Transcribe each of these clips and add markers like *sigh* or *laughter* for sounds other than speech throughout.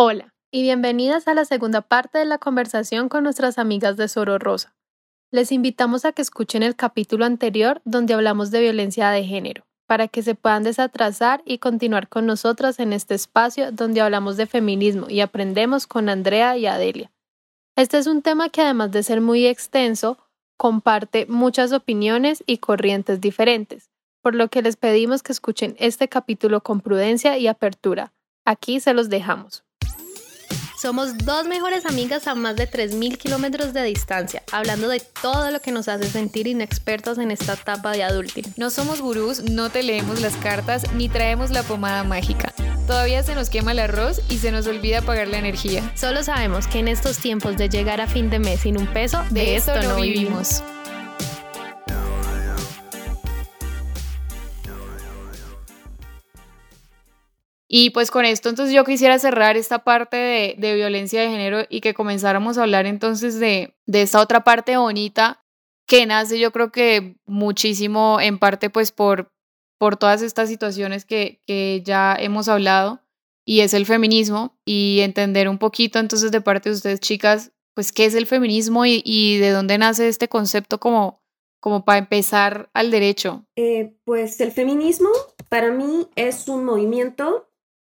Hola y bienvenidas a la segunda parte de la conversación con nuestras amigas de Soro Rosa. Les invitamos a que escuchen el capítulo anterior donde hablamos de violencia de género, para que se puedan desatrasar y continuar con nosotras en este espacio donde hablamos de feminismo y aprendemos con Andrea y Adelia. Este es un tema que además de ser muy extenso, comparte muchas opiniones y corrientes diferentes, por lo que les pedimos que escuchen este capítulo con prudencia y apertura. Aquí se los dejamos. Somos dos mejores amigas a más de 3.000 kilómetros de distancia, hablando de todo lo que nos hace sentir inexpertos en esta etapa de adulting. No somos gurús, no te leemos las cartas ni traemos la pomada mágica. Todavía se nos quema el arroz y se nos olvida pagar la energía. Solo sabemos que en estos tiempos de llegar a fin de mes sin un peso, de, esto, no vivimos. Y pues con esto entonces yo quisiera cerrar esta parte de, de violencia de género y que comenzáramos a hablar entonces de, de esta otra parte bonita que nace yo creo que muchísimo en parte pues por, por todas estas situaciones que, que ya hemos hablado y es el feminismo y entender un poquito entonces de parte de ustedes chicas pues qué es el feminismo y, y de dónde nace este concepto como, como para empezar al derecho. Eh, pues el feminismo para mí es un movimiento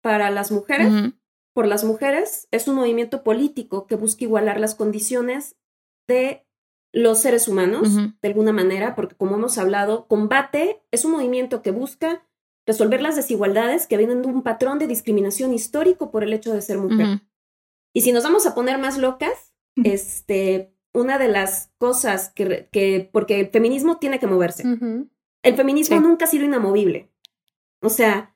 para las mujeres, por las mujeres, es un movimiento político que busca igualar las condiciones de los seres humanos, de alguna manera, porque como hemos hablado, combate es un movimiento que busca resolver las desigualdades que vienen de un patrón de discriminación histórico por el hecho de ser mujer. Y si nos vamos a poner más locas, este, una de las cosas que, que porque el feminismo tiene que moverse. El feminismo nunca ha sido inamovible. O sea,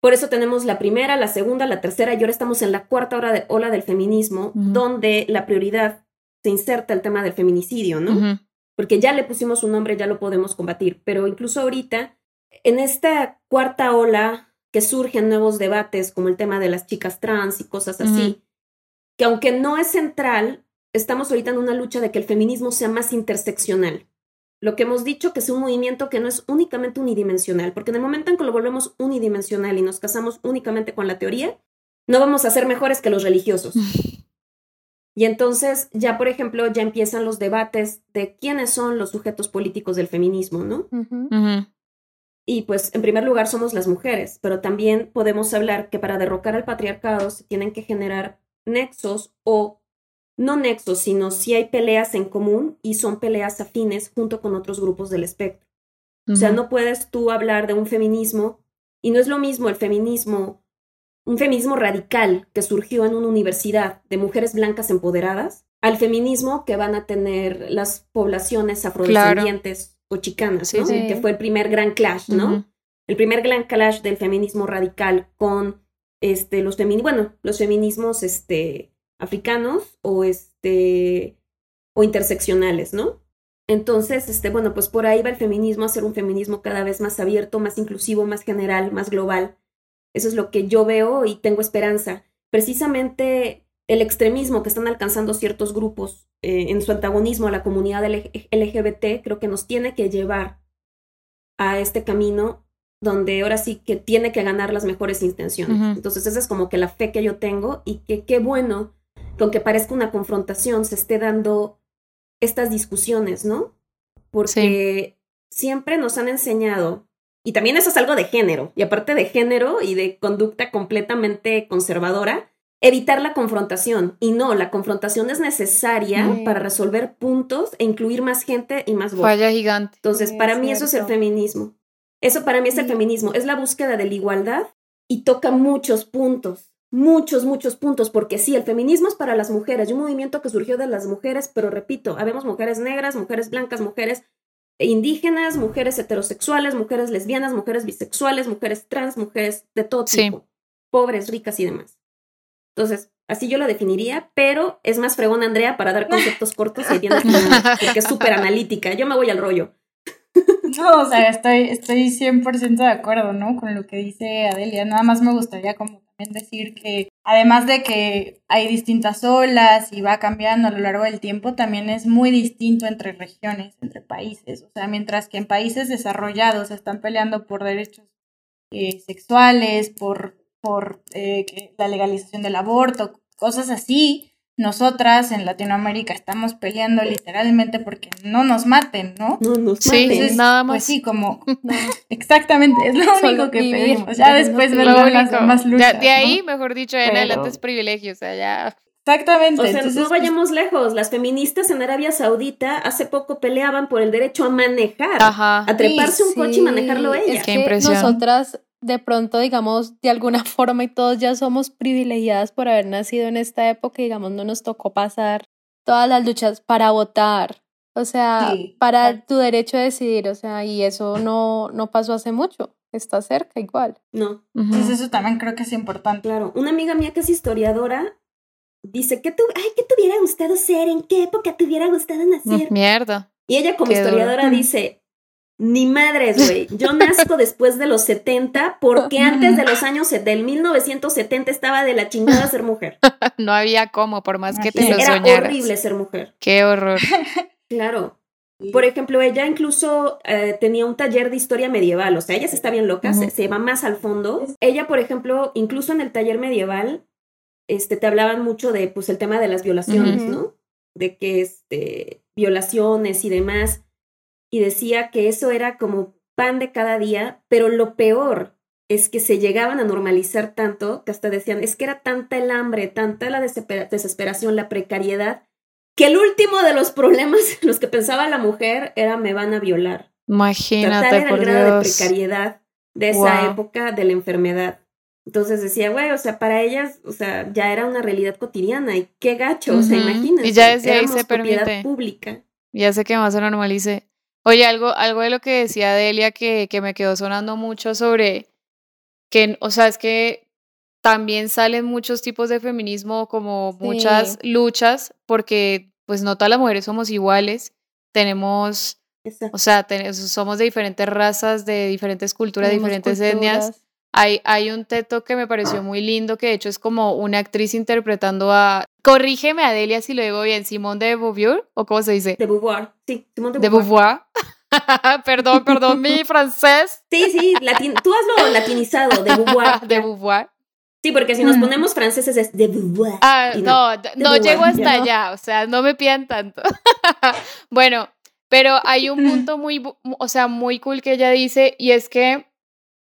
por eso tenemos la primera, la segunda, la tercera y ahora estamos en la cuarta hora de, ola del feminismo, donde la prioridad se inserta el tema del feminicidio, ¿no? Porque ya le pusimos un nombre, ya lo podemos combatir, pero incluso ahorita, en esta cuarta ola que surgen nuevos debates como el tema de las chicas trans y cosas así, que aunque no es central, estamos ahorita en una lucha de que el feminismo sea más interseccional lo que hemos dicho, que es un movimiento que no es únicamente unidimensional, porque en el momento en que lo volvemos unidimensional y nos casamos únicamente con la teoría, no vamos a ser mejores que los religiosos. *laughs* Y entonces ya, por ejemplo, ya empiezan los debates de quiénes son los sujetos políticos del feminismo, ¿no? Y pues, en primer lugar, somos las mujeres, pero también podemos hablar que para derrocar al patriarcado se tienen que generar nexos o no nexos, sino si hay peleas en común y son peleas afines junto con otros grupos del espectro. O sea, no puedes tú hablar de un feminismo y no es lo mismo el feminismo, un feminismo radical que surgió en una universidad de mujeres blancas empoderadas, al feminismo que van a tener las poblaciones afrodescendientes o chicanas, ¿no? Que fue el primer gran clash, ¿no? El primer gran clash del feminismo radical con este, los feminismos, bueno, los feminismos este, africanos o este o interseccionales, ¿no? Entonces, este, bueno, pues por ahí va el feminismo a ser un feminismo cada vez más abierto, más inclusivo, más general, más global. Eso es lo que yo veo y tengo esperanza. Precisamente el extremismo que están alcanzando ciertos grupos eh, en su antagonismo a la comunidad LGBT creo que nos tiene que llevar a este camino donde ahora sí que tiene que ganar las mejores intenciones. Entonces esa es como que la fe que yo tengo y que qué bueno que aunque parezca una confrontación, se esté dando estas discusiones, ¿no? Porque siempre nos han enseñado, y también eso es algo de género, y aparte de género y de conducta completamente conservadora, evitar la confrontación. Y no, la confrontación es necesaria para resolver puntos e incluir más gente y más voz. Falla gigante. Entonces, para mí eso es el feminismo. Eso para mí es el feminismo, es la búsqueda de la igualdad y toca muchos puntos muchos, muchos puntos, porque sí, el feminismo es para las mujeres, y un movimiento que surgió de las mujeres, pero repito, habemos mujeres negras, mujeres blancas, mujeres indígenas, mujeres heterosexuales, mujeres lesbianas, mujeres bisexuales, mujeres trans, mujeres de todo tipo, pobres, ricas y demás. Entonces, así yo lo definiría, pero es más fregón Andrea para dar conceptos cortos y bien *laughs* porque es súper analítica. Yo me voy al rollo. *laughs* No, o sea, estoy, estoy 100% de acuerdo, ¿no? Con lo que dice Adelia. Nada más me gustaría como decir que además de que hay distintas olas y va cambiando a lo largo del tiempo, también es muy distinto entre regiones, entre países. O sea, mientras que en países desarrollados están peleando por derechos eh, sexuales, por por eh, la legalización del aborto, cosas así, nosotras en Latinoamérica estamos peleando literalmente porque no nos maten, ¿no? No nos sí, maten. nada Pues más. sí, como *laughs* exactamente, es lo Solo único que vivir, pedimos. Ya después vendrán las demás Ya- luchas. de ahí, ¿no? mejor dicho, en Pero- adelante es privilegio, o sea, ya. Exactamente. O sea, entonces, no pues, vayamos lejos. Las feministas en Arabia Saudita hace poco peleaban por el derecho a manejar, Ajá. a treparse un coche y manejarlo ellas. Es Qué que impresión. nosotras, de pronto, digamos, de alguna *laughs* forma y todos ya somos privilegiadas por haber nacido en esta época, y, digamos, no nos tocó pasar todas las luchas para votar, o sea, Sí, para tu derecho a decidir, o sea, y eso no, no pasó hace mucho, está cerca igual. No, entonces eso también creo que es importante. claro. Una amiga mía que es historiadora dice que tu, ay, ¿qué te hubiera gustado ser? ¿En qué época te hubiera gustado nacer? Mierda. Y ella como Qué historiadora dice, ni madres, güey, yo nazco después de los 70 porque *laughs* antes de los años, del 1970 estaba de la chingada ser mujer. *laughs* No había cómo, por más que te lo era soñaras. horrible ser mujer. Qué horror. *laughs* Claro. Por ejemplo, ella incluso eh, tenía un taller de historia medieval, o sea, ella se está bien loca, se, va más al fondo. Ella, por ejemplo, incluso en el taller medieval, este, te hablaban mucho de, pues, el tema de las violaciones. ¿no? De que, este, violaciones y demás. Y decía que eso era como pan de cada día, pero lo peor es que se llegaban a normalizar tanto que hasta decían, es que era tanta el hambre, tanta la desespera- desesperación, la precariedad, que el último de los problemas en los que pensaba la mujer era me van a violar. Imagínate, era el por grado de precariedad de esa Wow. época de la enfermedad. Entonces decía, güey, o sea, para ellas, o sea, ya era una realidad cotidiana y qué gacho, o sea, imagínense. Y ya desde ahí se permite. pública. Ya sé que más se normalice. Oye, algo, algo de lo que decía Delia que, que me quedó sonando mucho sobre que, o sea, es que también salen muchos tipos de feminismo, como muchas luchas, porque pues no todas las mujeres somos iguales. Tenemos, Exacto. o sea, ten- somos de diferentes razas, de diferentes culturas, de diferentes etnias. Hay, hay un teto que me pareció muy lindo, que de hecho es como una actriz interpretando a. Corrígeme, Adelia, si lo digo bien, Simón de Beauvoir, o cómo se dice? De Beauvoir, sí, Simón de De Beauvoir. Beauvoir. *laughs* perdón, perdón, mi *laughs* francés. Sí, sí, latin- tú hazlo latinizado, de Beauvoir. *laughs* De Beauvoir. Sí, porque si nos Mm. ponemos franceses es de Beauvoir. Ah, no, no Beauvoir, llego hasta no. allá, o sea, no me pidan tanto. bueno, pero hay un punto muy, o sea, muy cool que ella dice, y es que,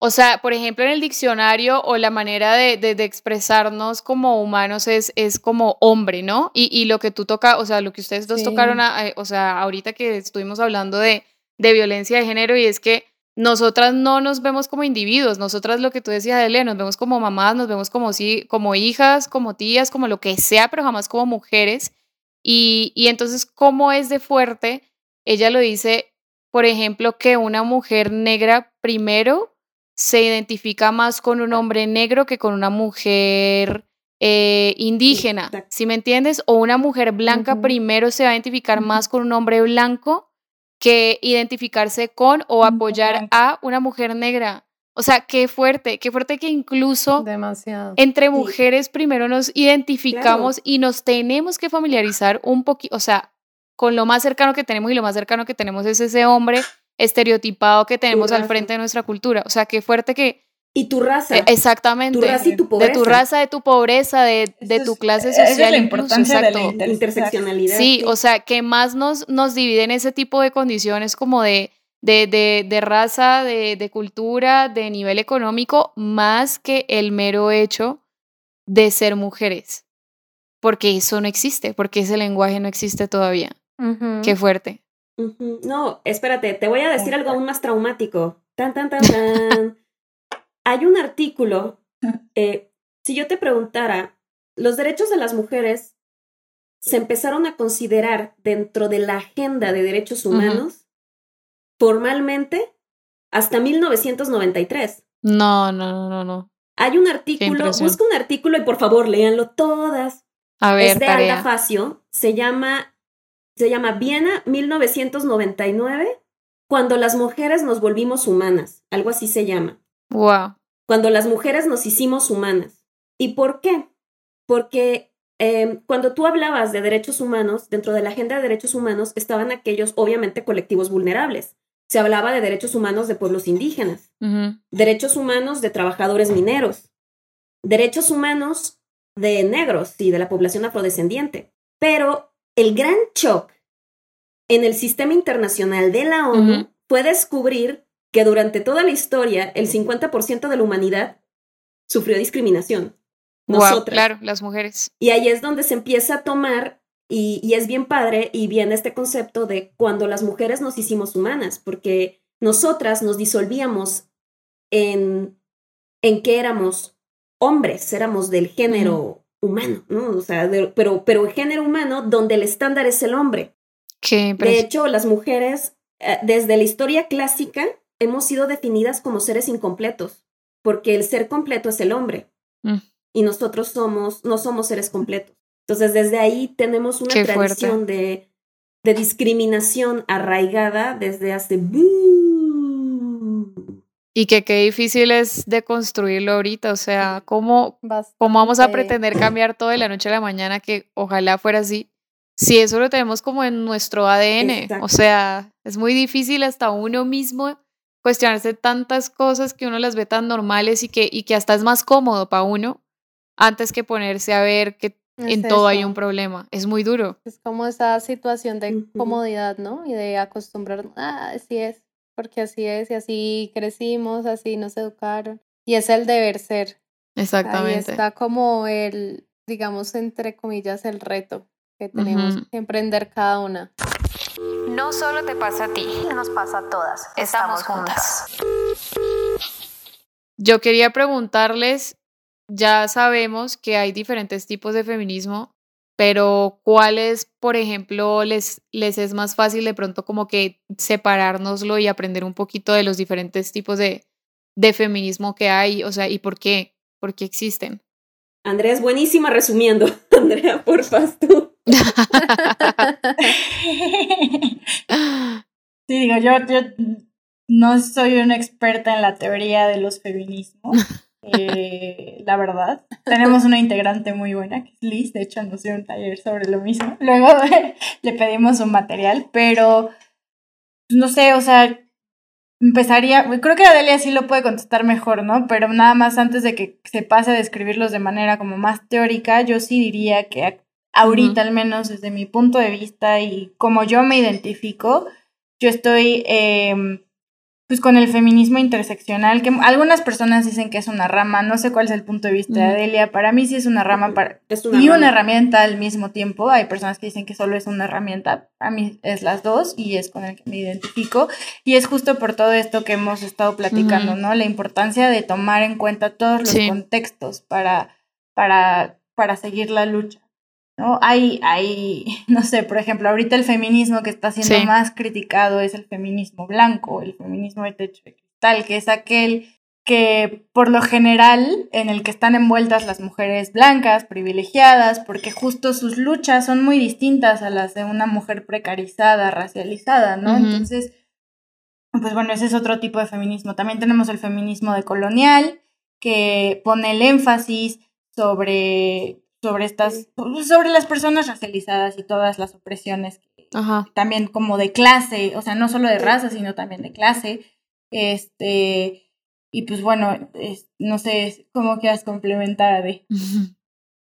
o sea, por ejemplo, en el diccionario o la manera de, de- de expresarnos como humanos es, es como hombre, ¿no? Y, y lo que tú tocas, o sea, lo que ustedes dos Sí. tocaron, a- eh, o sea, ahorita que estuvimos hablando de, de violencia de género, y es que nosotras no nos vemos como individuos, nosotras lo que tú decías, Adelia, nos vemos como mamás, nos vemos como, sí, como hijas, como tías, como lo que sea, pero jamás como mujeres. Y, y entonces, ¿cómo es de fuerte? Ella lo dice, por ejemplo, que una mujer negra primero se identifica más con un hombre negro que con una mujer eh, indígena, exacto. ¿sí me entiendes? O una mujer blanca primero se va a identificar más con un hombre blanco que identificarse con o Una apoyar a una mujer negra. O sea, qué fuerte, qué fuerte que incluso Demasiado. entre mujeres primero nos identificamos y nos tenemos que familiarizar un poquito, o sea, con lo más cercano que tenemos y lo más cercano que tenemos es ese hombre estereotipado que tenemos al frente de nuestra cultura. O sea, qué fuerte que... Y tu raza. eh, exactamente. tu raza y tu de pobreza. tu raza, de tu pobreza, de, de Esa tu es- clase esa social. es la incluso, importancia de la inter- interseccionalidad. Sí, o sea, que más nos, nos dividen ese tipo de condiciones como de, de, de, de raza, de, de cultura, de nivel económico, más que el mero hecho de ser mujeres. Porque eso no existe, porque ese lenguaje no existe todavía. Qué fuerte. No, espérate, te voy a decir algo aún más traumático. Tan, tan, tan, tan. Hay un artículo, *laughs* eh, si yo te preguntara, los derechos de las mujeres se empezaron a considerar dentro de la agenda de derechos humanos formalmente hasta 1993. No, no, no, no, no. Hay un artículo, busca un artículo y por favor léanlo todas. A ver, es de tarea. Alda Facio, se llama, se llama Viena 1999, cuando las mujeres nos volvimos humanas, algo así se llama, Wow. cuando las mujeres nos hicimos humanas. ¿Y por qué? Porque eh, cuando tú hablabas de derechos humanos, dentro de la agenda de derechos humanos estaban aquellos, obviamente, colectivos vulnerables. Se hablaba de derechos humanos de pueblos indígenas, derechos humanos de trabajadores mineros, derechos humanos de negros y de la población afrodescendiente. Pero el gran shock en el sistema internacional de la ONU fue descubrir que durante toda la historia el 50% de la humanidad sufrió discriminación. Nosotras. claro, las mujeres. Y ahí es donde se empieza a tomar, y, y es bien padre, y viene este concepto de cuando las mujeres nos hicimos humanas, porque nosotras nos disolvíamos en, en que éramos hombres, éramos del género humano, ¿no? O sea, pero, pero el género humano donde el estándar es el hombre. de hecho, las mujeres, eh, desde la historia clásica, hemos sido definidas como seres incompletos, porque el ser completo es el hombre. Mm. Y nosotros somos, no somos seres completos. Entonces, desde ahí tenemos una tradición de, de, discriminación arraigada desde hace y que qué difícil es de construirlo ahorita, o sea, ¿cómo, ¿cómo vamos a pretender cambiar todo de la noche a la mañana que ojalá fuera así? Si eso lo tenemos como en nuestro ADN, o sea, es muy difícil hasta uno mismo cuestionarse tantas cosas que uno las ve tan normales y que, y que hasta es más cómodo para uno antes que ponerse a ver que en todo hay un problema. Es muy duro. Es como esa situación de comodidad, ¿no? Y de acostumbrar, ah, así es porque así es, y así crecimos, así nos educaron. Y es el deber ser. Exactamente. Ahí está como el, digamos, entre comillas, el reto que tenemos que emprender cada una. No solo te pasa a ti, nos pasa a todas. Estamos juntas. Yo quería preguntarles, ya sabemos que hay diferentes tipos de feminismo, pero ¿cuáles, por ejemplo, les, les es más fácil de pronto como que separárnoslo y aprender un poquito de los diferentes tipos de, de feminismo que hay? O sea, ¿y por qué? ¿Por qué existen? Andrea es buenísima resumiendo. *laughs* Andrea, porfa, tú. *laughs* *laughs* sí, digo, yo, yo no soy una experta en la teoría de los feminismos. Eh, la verdad. *laughs* Tenemos una integrante muy buena, que es Liz, de hecho nos dio un taller sobre lo mismo. *laughs* Luego le pedimos un material, pero no sé, o sea, empezaría, creo que Adelia sí lo puede contestar mejor, ¿no? Pero nada más antes de que se pase a describirlos de manera como más teórica, yo sí diría que ahorita, al menos desde mi punto de vista y como yo me identifico, yo estoy eh, pues con el feminismo interseccional, que algunas personas dicen que es una rama, no sé cuál es el punto de vista de Adelia, para mí sí es una rama para, y una herramienta al mismo tiempo, hay personas que dicen que solo es una herramienta, a mí es las dos y es con el que me identifico, y es justo por todo esto que hemos estado platicando, ¿no? La importancia de tomar en cuenta todos los contextos para, para, para seguir la lucha. ¿No? Hay, hay, *laughs* no sé, por ejemplo, ahorita el feminismo que está siendo más criticado es el feminismo blanco, el feminismo de techo de cristal, que es aquel que por lo general en el que están envueltas las mujeres blancas, privilegiadas, porque justo sus luchas son muy distintas a las de una mujer precarizada, racializada, ¿no? Entonces, pues bueno, ese es otro tipo de feminismo. También tenemos el feminismo decolonial, que pone el énfasis sobre sobre estas, sobre las personas racializadas y todas las opresiones, también como de clase, o sea, no solo de raza, sino también de clase. Este, y pues bueno, no sé cómo quieras complementar, de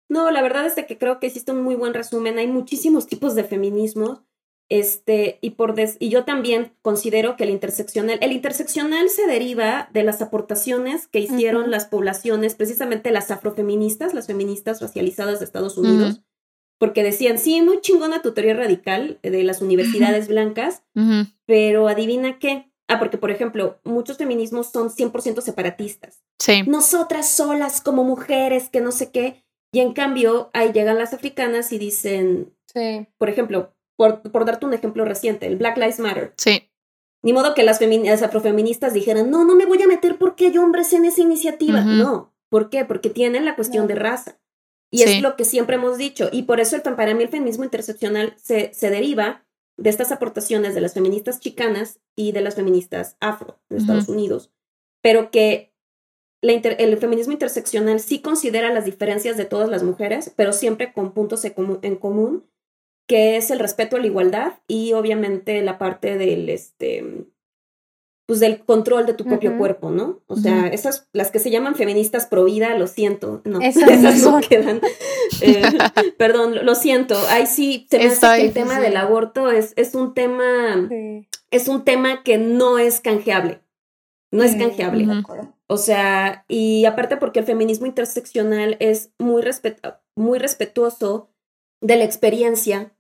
No, la verdad es que creo que hiciste un muy buen resumen. Hay muchísimos tipos de feminismo este, y, por y yo también considero que el interseccional, el interseccional se deriva de las aportaciones que hicieron las poblaciones, precisamente las afrofeministas, las feministas racializadas de Estados Unidos, porque decían, sí, muy chingona tu teoría radical de las universidades blancas, pero adivina qué. Ah, porque, por ejemplo, muchos feminismos son 100% separatistas. Sí. Nosotras solas como mujeres, que no sé qué. Y en cambio, ahí llegan las africanas y dicen, sí. por ejemplo, por, darte un ejemplo reciente, el Black Lives Matter. Sí. Ni modo que las, afrofeministas dijeran, no, no me voy a meter porque hay hombres en esa iniciativa. No. ¿Por qué? Porque tienen la cuestión de raza. Y es lo que siempre hemos dicho. Y por eso el, para mí el feminismo interseccional se, se deriva de estas aportaciones de las feministas chicanas y de las feministas afro de Estados Unidos. Pero que el feminismo interseccional sí considera las diferencias de todas las mujeres, pero siempre con puntos en común que es el respeto a la igualdad y obviamente la parte del, este, pues del control de tu propio cuerpo, ¿no? O sea, esas, las que se llaman feministas pro vida, lo siento, no, esas, *laughs* no quedan. Eh, *laughs* perdón, lo siento. Ay, sí, se me hace que el tema del aborto es, es un tema, es un tema que no es canjeable. No es canjeable. O sea, y aparte porque el feminismo interseccional es muy, muy respetuoso de la experiencia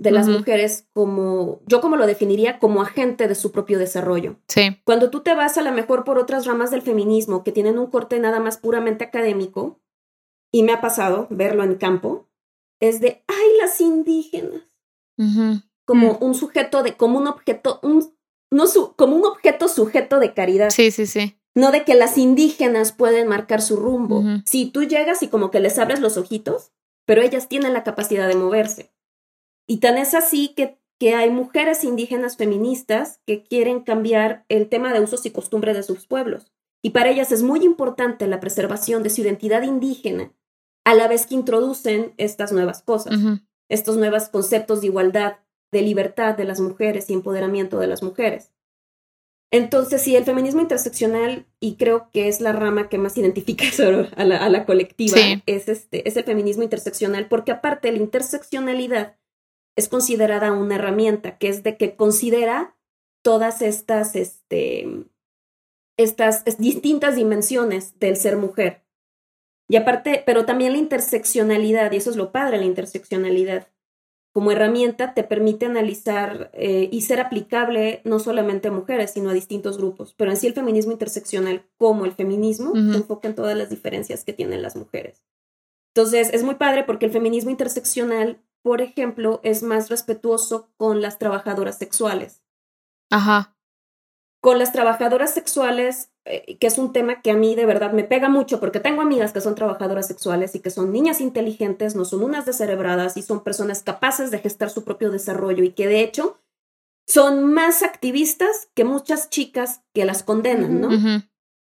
de las mujeres como, yo como lo definiría, como agente de su propio desarrollo. Sí. Cuando tú te vas a lo mejor por otras ramas del feminismo que tienen un corte nada más puramente académico, y me ha pasado verlo en campo, es de, ay, las indígenas. Como un sujeto de, como un objeto, un, no su, como un objeto sujeto de caridad. Sí, sí, sí. No de que las indígenas pueden marcar su rumbo. Si tú llegas y como que les abres los ojitos, pero ellas tienen la capacidad de moverse. Y tan es así que, que hay mujeres indígenas feministas que quieren cambiar el tema de usos y costumbres de sus pueblos. Y para ellas es muy importante la preservación de su identidad indígena, a la vez que introducen estas nuevas cosas, estos nuevos conceptos de igualdad, de libertad de las mujeres y empoderamiento de las mujeres. Entonces, sí, el feminismo interseccional, y creo que es la rama que más identifica *laughs* a la, a la colectiva, es, este, es el feminismo interseccional, porque aparte la interseccionalidad es considerada una herramienta, que es de que considera todas estas, este, estas distintas dimensiones del ser mujer. Y aparte, pero también la interseccionalidad, y eso es lo padre, la interseccionalidad, como herramienta te permite analizar eh, y ser aplicable no solamente a mujeres, sino a distintos grupos. Pero en sí el feminismo interseccional, como el feminismo, se enfoca en todas las diferencias que tienen las mujeres. Entonces, es muy padre porque el feminismo interseccional por ejemplo, es más respetuoso con las trabajadoras sexuales. Ajá. Con las trabajadoras sexuales, eh, que es un tema que a mí de verdad me pega mucho porque tengo amigas que son trabajadoras sexuales y que son niñas inteligentes, no son unas descerebradas y son personas capaces de gestar su propio desarrollo y que de hecho son más activistas que muchas chicas que las condenan, ¿no?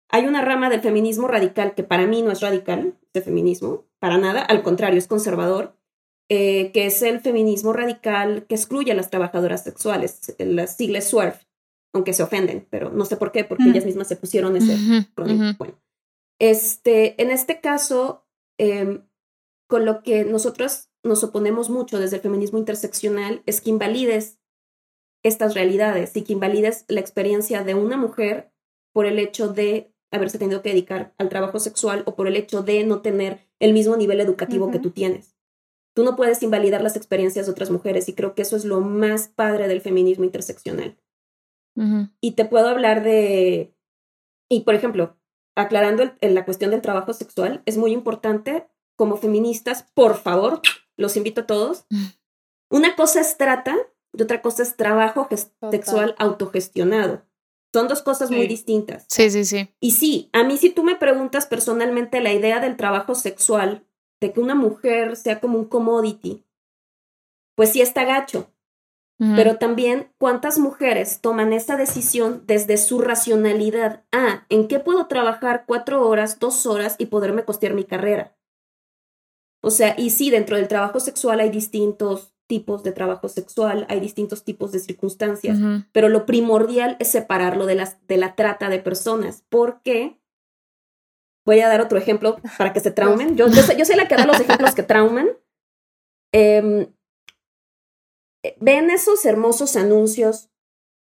Hay una rama del feminismo radical que para mí no es radical, de feminismo, para nada, al contrario, es conservador, eh, que es el feminismo radical que excluye a las trabajadoras sexuales, las siglas SWERF, aunque se ofenden, pero no sé por qué, porque ellas mismas se pusieron ese Bueno, este, en este caso, em, con lo que nosotros nos oponemos mucho desde el feminismo interseccional es que invalides estas realidades y que invalides la experiencia de una mujer por el hecho de haberse tenido que dedicar al trabajo sexual o por el hecho de no tener el mismo nivel educativo que tú tienes. Tú no puedes invalidar las experiencias de otras mujeres y creo que eso es lo más padre del feminismo interseccional. Y te puedo hablar de, y por ejemplo, aclarando la cuestión del trabajo sexual, es muy importante como feministas, por favor, los invito a todos. *laughs* Una cosa es trata y otra cosa es trabajo sexual autogestionado. Son dos cosas muy distintas. Sí, sí, sí. Y sí, a mí si tú me preguntas personalmente la idea del trabajo sexual de que una mujer sea como un commodity, pues sí está gacho. Pero también cuántas mujeres toman esa decisión desde su racionalidad. Ah, ¿en qué puedo trabajar cuatro horas, dos horas y poderme costear mi carrera? O sea, y sí, dentro del trabajo sexual hay distintos tipos de trabajo sexual, hay distintos tipos de circunstancias, pero lo primordial es separarlo de, las, de la trata de personas, porque Voy a dar otro ejemplo para que se traumen. Yo, soy, la que da los ejemplos que trauman. Em, ven esos hermosos anuncios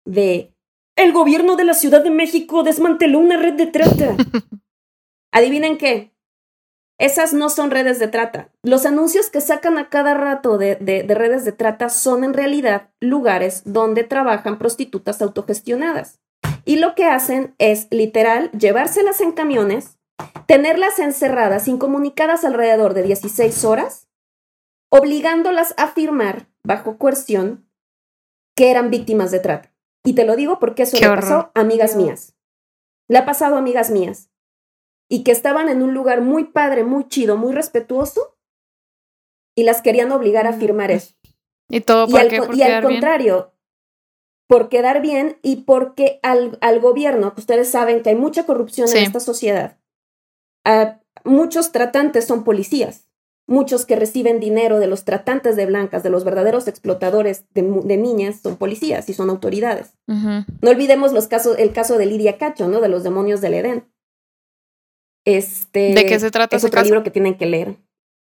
de el gobierno de la Ciudad de México desmanteló una red de trata. Adivinen qué. Esas no son redes de trata. Los anuncios que sacan a cada rato de, de, redes de trata son en realidad lugares donde trabajan prostitutas autogestionadas. Y lo que hacen es literal llevárselas en camiones tenerlas encerradas, incomunicadas alrededor de 16 horas, obligándolas a afirmar, bajo coerción, que eran víctimas de trata. Y te lo digo porque eso le pasó a amigas mías. Le ha pasado a amigas mías. Y que estaban en un lugar muy padre, muy chido, muy respetuoso, y las querían obligar a afirmar eso. ¿Y todo por y al, contrario, por quedar bien y porque al, al, gobierno, que ustedes saben que hay mucha corrupción en esta sociedad, muchos tratantes son policías. muchos que reciben dinero de los tratantes de blancas, de los verdaderos explotadores de, niñas, son policías y son autoridades. No olvidemos los casos, el caso de Lidia Cacho, ¿no? De los demonios del Edén. Este, ¿De qué se trata? Es otro libro que tienen que leer.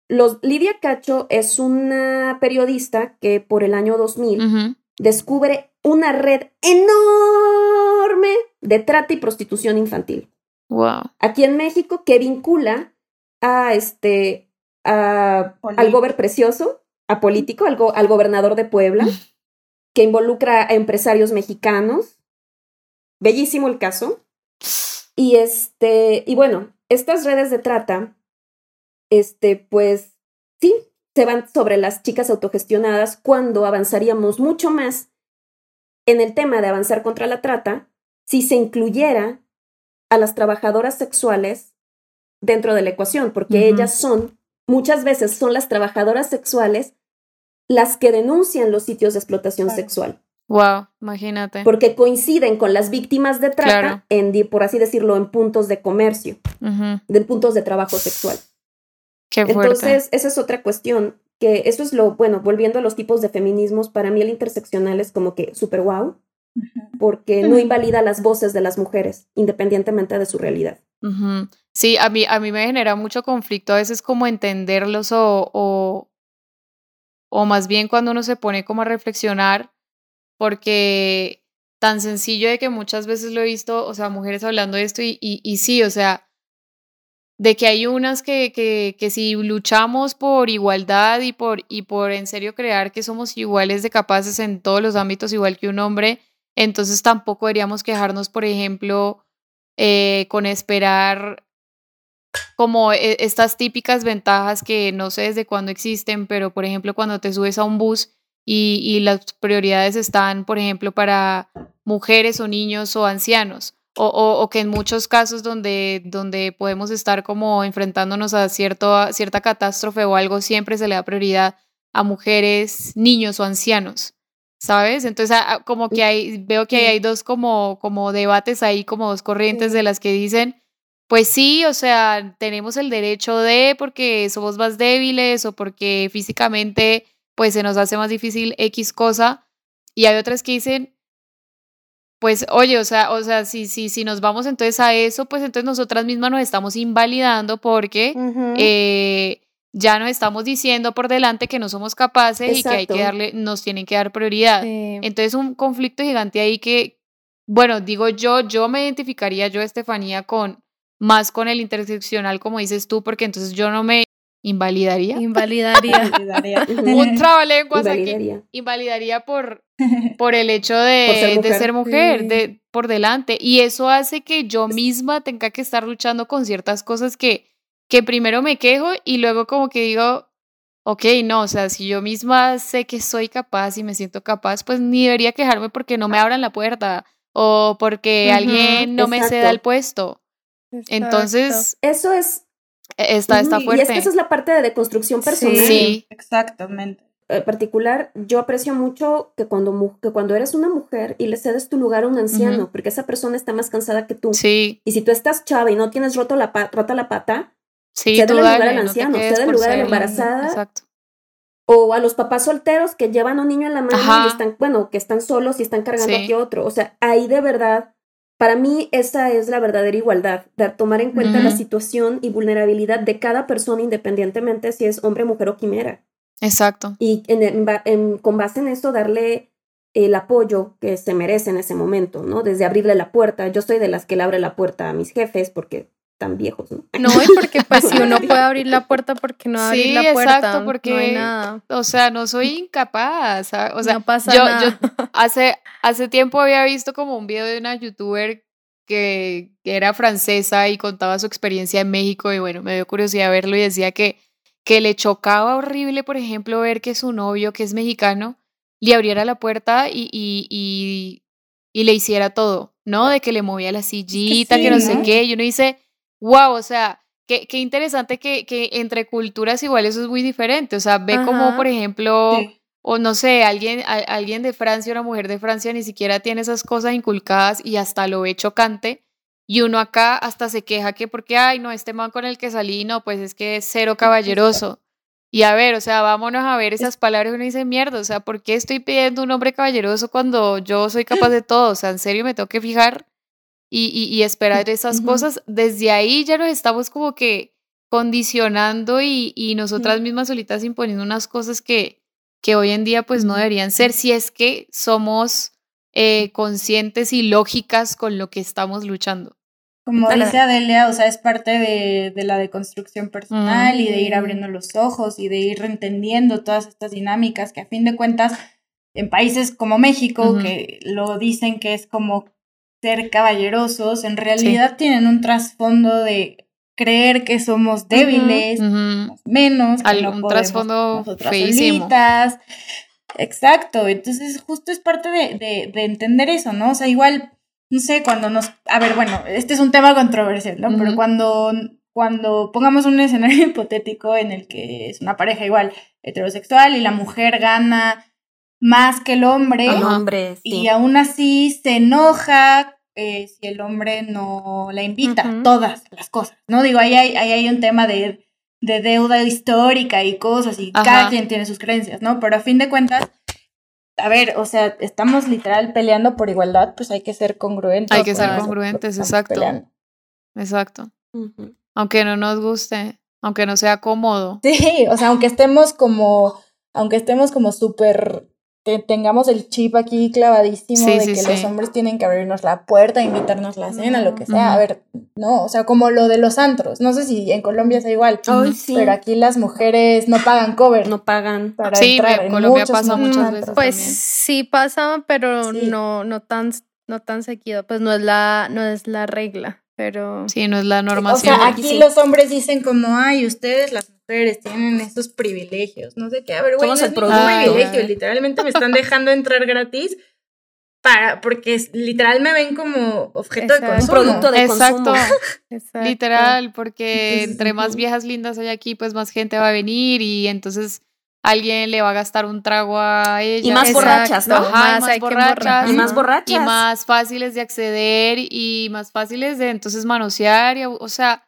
Los, Lidia Cacho es una periodista que por el año 2000 descubre una red enorme de trata y prostitución infantil. Wow. Aquí en México que vincula a este a, al gober precioso, a político, al, al gobernador de Puebla, que involucra a empresarios mexicanos. Bellísimo el caso. Y este, y bueno, estas redes de trata, este, pues sí, se van sobre las chicas autogestionadas cuando avanzaríamos mucho más en el tema de avanzar contra la trata si se incluyera a las trabajadoras sexuales dentro de la ecuación, porque ellas son, muchas veces son las trabajadoras sexuales las que denuncian los sitios de explotación sexual. Wow, imagínate. Porque coinciden con las víctimas de trata en, por así decirlo, en puntos de comercio, en puntos de trabajo sexual. Qué fuerte. Entonces, esa es otra cuestión, que eso es lo, bueno, volviendo a los tipos de feminismos, para mí el interseccional es como que súper wow, porque no invalida las voces de las mujeres, independientemente de su realidad. Sí, a mí, a mí me genera mucho conflicto a veces como entenderlos o, o, o más bien cuando uno se pone como a reflexionar, porque tan sencillo de que muchas veces lo he visto, o sea, mujeres hablando de esto y, y, y sí, o sea, de que hay unas que, que, que, si luchamos por igualdad y por, y por en serio crear que somos iguales de capaces en todos los ámbitos, igual que un hombre, entonces tampoco deberíamos quejarnos, por ejemplo, eh, con esperar como e, estas típicas ventajas que no sé desde cuándo existen, pero por ejemplo cuando te subes a un bus y, las prioridades están, por ejemplo, para mujeres o niños o ancianos. O, que en muchos casos donde, donde podemos estar como enfrentándonos a, a cierta catástrofe o algo, siempre se le da prioridad a mujeres, niños o ancianos. ¿Sabes? Entonces, como que hay, veo que hay dos como, como debates ahí, como dos corrientes de las que dicen, pues sí, o sea, tenemos el derecho de, porque somos más débiles o porque físicamente, pues se nos hace más difícil X cosa, y hay otras que dicen, pues oye, o sea, o sea, si, si, si nos vamos entonces a eso, pues entonces nosotras mismas nos estamos invalidando porque ya nos estamos diciendo por delante que no somos capaces y que hay que darle, nos tienen que dar prioridad. Entonces un conflicto gigante ahí que, bueno, digo yo, yo me identificaría yo, Estefanía, con más con el interseccional, como dices tú, porque entonces yo no me invalidaría. Invalidaría. *laughs* *laughs* un trabalenguas aquí. Invalidaría por, *laughs* por el hecho de, de ser mujer, de, por delante. Y eso hace que yo misma tenga que estar luchando con ciertas cosas que que primero me quejo y luego como que digo, ok, no, o sea, si yo misma sé que soy capaz y me siento capaz, pues ni debería quejarme porque no me abran la puerta o porque alguien no me ceda el puesto. Entonces, eso es... E, está, está fuerte. Y es que esa es la parte de deconstrucción personal. Sí, exactamente. En particular, yo aprecio mucho que cuando, que cuando eres una mujer y le cedes tu lugar a un anciano, porque esa persona está más cansada que tú. Sí. Y si tú estás chava y no tienes roto la, rota la pata, Sí, cede el lugar al anciano, cede el lugar a la embarazada. Exacto. O a los papás solteros que llevan a un niño en la mano y están, bueno, que están solos y están cargando aquí otro. O sea, ahí de verdad, para mí esa es la verdadera igualdad, de tomar en cuenta la situación y vulnerabilidad de cada persona independientemente si es hombre, mujer o quimera. Exacto. Y en, con base en eso darle el apoyo que se merece en ese momento, ¿no? Desde abrirle la puerta. Yo soy de las que le abre la puerta a mis jefes porque tan viejos, ¿no? No, y porque *laughs* pues si uno puede abrir la puerta, porque no abrir sí, la puerta? exacto, porque, no hay nada. o sea, no soy incapaz, o sea, no pasa yo, nada. yo *laughs* hace, hace tiempo había visto como un video de una youtuber que, que, era francesa y contaba su experiencia en México y bueno, me dio curiosidad verlo y decía que, que le chocaba horrible, por ejemplo, ver que su novio, que es mexicano, le abriera la puerta y, y, y, y le hiciera todo, ¿no? De que le movía la sillita, que, sí, que no, no, sé qué, y uno dice wow, o sea, qué, qué interesante que, que, entre culturas igual eso es muy diferente. O sea, ve como, por ejemplo, o no sé, alguien, alguien de Francia, una mujer de Francia ni siquiera tiene esas cosas inculcadas y hasta lo ve chocante. Y uno acá hasta se queja que porque, ay, no, este man con el que salí, no, pues es que es cero caballeroso. Y a ver, o sea, vámonos a ver esas palabras y uno dice, mierda, o sea, ¿por qué estoy pidiendo un hombre caballeroso cuando yo soy capaz de todo? O sea, en serio me tengo que fijar y, y, esperar esas cosas. Desde ahí ya nos estamos como que condicionando y, y nosotras mismas solitas imponiendo unas cosas que, que hoy en día pues no deberían ser si es que somos eh, conscientes y lógicas con lo que estamos luchando. Como dice Adelia, o sea, es parte de, de la deconstrucción personal y de ir abriendo los ojos y de ir entendiendo todas estas dinámicas que a fin de cuentas en países como México, que lo dicen que es como ser caballerosos, en realidad tienen un trasfondo de creer que somos débiles, menos, que Algún trasfondo feísimo. Exacto, entonces justo es parte de, de, de entender eso, ¿no? O sea, igual no sé, cuando nos... A ver, bueno, este es un tema controversial, ¿no? Pero cuando, cuando pongamos un escenario *laughs* hipotético en el que es una pareja igual heterosexual y la mujer gana más que el hombre, hombre y aún así se enoja eh, si el hombre no la invita, todas las cosas, ¿no? Digo, ahí hay, ahí hay un tema de, de deuda histórica y cosas, y cada quien tiene sus creencias, ¿no? Pero a fin de cuentas, a ver, o sea, estamos literal peleando por igualdad, pues hay que ser congruentes. Hay que ser congruentes, exacto. Exacto. Aunque no nos guste, aunque no sea cómodo. Sí, o sea, aunque estemos como, aunque estemos como súper que tengamos el chip aquí clavadísimo de que los hombres tienen que abrirnos la puerta, invitarnos la cena, lo que sea. A ver, no, o sea, como lo de los antros. No sé si en Colombia es igual, pero aquí las mujeres no pagan cover. No pagan. Para sí, entrar. en Colombia pasa muchas veces. Pues sí pasa, pero no, no tan, no tan seguido. Pues no es la, no es la regla, pero. Sí, no es la normación. O sea, aquí los hombres dicen como, ay, ustedes las tienen estos privilegios, no sé qué, a ver, güey, es privilegio, literalmente me están dejando entrar gratis para, porque literal me ven como objeto de consumo. producto de Exacto. Exacto. Literal, porque entre más viejas lindas hay aquí, pues más gente va a venir y entonces alguien le va a gastar un trago a ella. Y más borrachas, ¿no? más, más borrachas. Y más borrachas. Y más fáciles de acceder y más fáciles de entonces manosear. Y, o sea,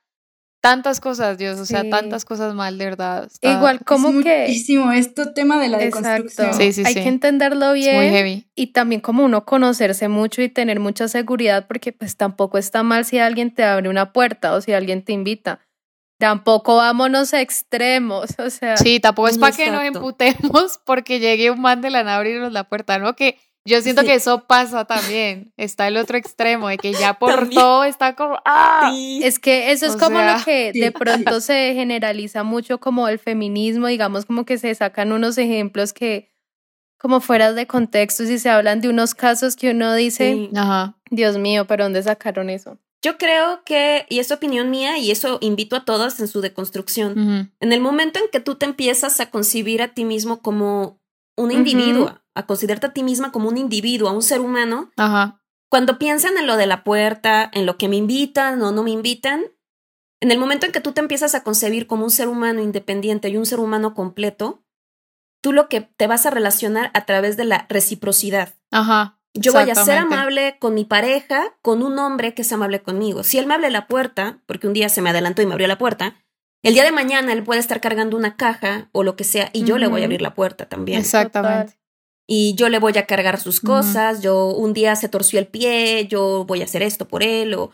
tantas cosas, Dios, o sea, tantas cosas mal, de verdad. Igual, como es que... Muchísimo esto tema de la deconstrucción. Sí, sí, Hay que entenderlo bien. muy heavy. Y también como uno conocerse mucho y tener mucha seguridad, porque pues tampoco está mal si alguien te abre una puerta o si alguien te invita. Tampoco vámonos a extremos, o sea... Sí, tampoco es para que nos emputemos *laughs* porque llegue un man de la nada a abrirnos la puerta, ¿no? Que yo siento que eso pasa también. Está el otro extremo de que ya *laughs* por todo está como ¡ah! Es que eso es como lo que de pronto se generaliza mucho como el feminismo, digamos como que se sacan unos ejemplos que como fuera de contexto y se hablan de unos casos que uno dice, Dios mío, pero ¿dónde sacaron eso? Yo creo que, y es opinión mía, y eso invito a todas en su deconstrucción, en el momento en que tú te empiezas a concebir a ti mismo como un individuo, a considerarte a ti misma como un individuo, a un ser humano, Ajá. cuando piensan en lo de la puerta, en lo que me invitan o no me invitan, en el momento en que tú te empiezas a concebir como un ser humano independiente y un ser humano completo, tú lo que te vas a relacionar a través de la reciprocidad. Ajá. Yo voy a ser amable con mi pareja, con un hombre que es amable conmigo. Si él me abre la puerta, porque un día se me adelantó y me abrió la puerta, el día de mañana él puede estar cargando una caja o lo que sea y yo le voy a abrir la puerta también. Exactamente. Y yo le voy a cargar sus cosas, yo un día se torció el pie, yo voy a hacer esto por él o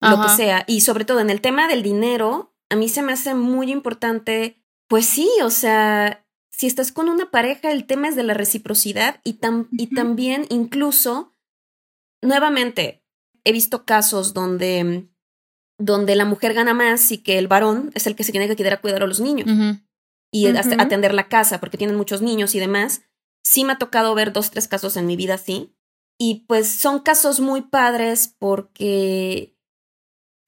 lo que sea. Y sobre todo en el tema del dinero, a mí se me hace muy importante, pues sí, o sea, si estás con una pareja, el tema es de la reciprocidad y, y también incluso, nuevamente, he visto casos donde donde la mujer gana más y que el varón es el que se tiene que quedar a cuidar a los niños y atender la casa porque tienen muchos niños y demás. Sí me ha tocado ver dos, tres casos en mi vida así. Y pues son casos muy padres porque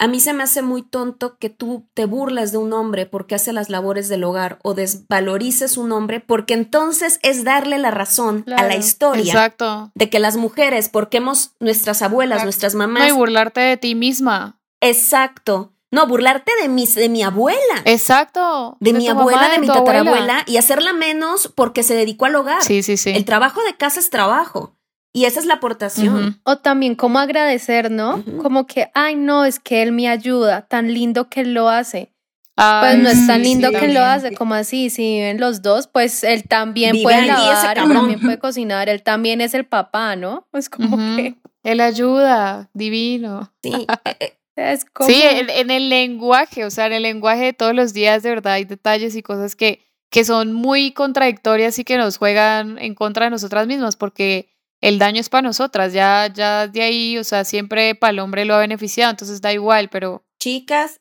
a mí se me hace muy tonto que tú te burlas de un hombre porque hace las labores del hogar o desvalorices un hombre porque entonces es darle la razón a la historia de que las mujeres, porque hemos nuestras abuelas, nuestras mamás... No, y burlarte de ti misma. Exacto. No, burlarte de mi, de mi abuela. Exacto. De, mi abuela, de, mi tatarabuela y hacerla menos porque se dedicó al hogar. Sí, sí, sí. El trabajo de casa es trabajo. Y esa es la aportación. O también cómo agradecer, ¿no? Como que, ay, no, es que él me ayuda, tan lindo que él lo hace. pues no es tan lindo que lo hace, como así, si viven los dos, pues él también puede lavar, él también puede *laughs* cocinar, él también es el papá, ¿no? Es como que... Él ayuda, divino. Sí, *laughs* eh, eh, es como... Sí, en, el lenguaje, o sea, en el lenguaje de todos los días, de verdad, hay detalles y cosas que, que son muy contradictorias y que nos juegan en contra de nosotras mismas, porque el daño es para nosotras, ya, ya de ahí, o sea, siempre para el hombre lo ha beneficiado, entonces da igual, pero... Chicas,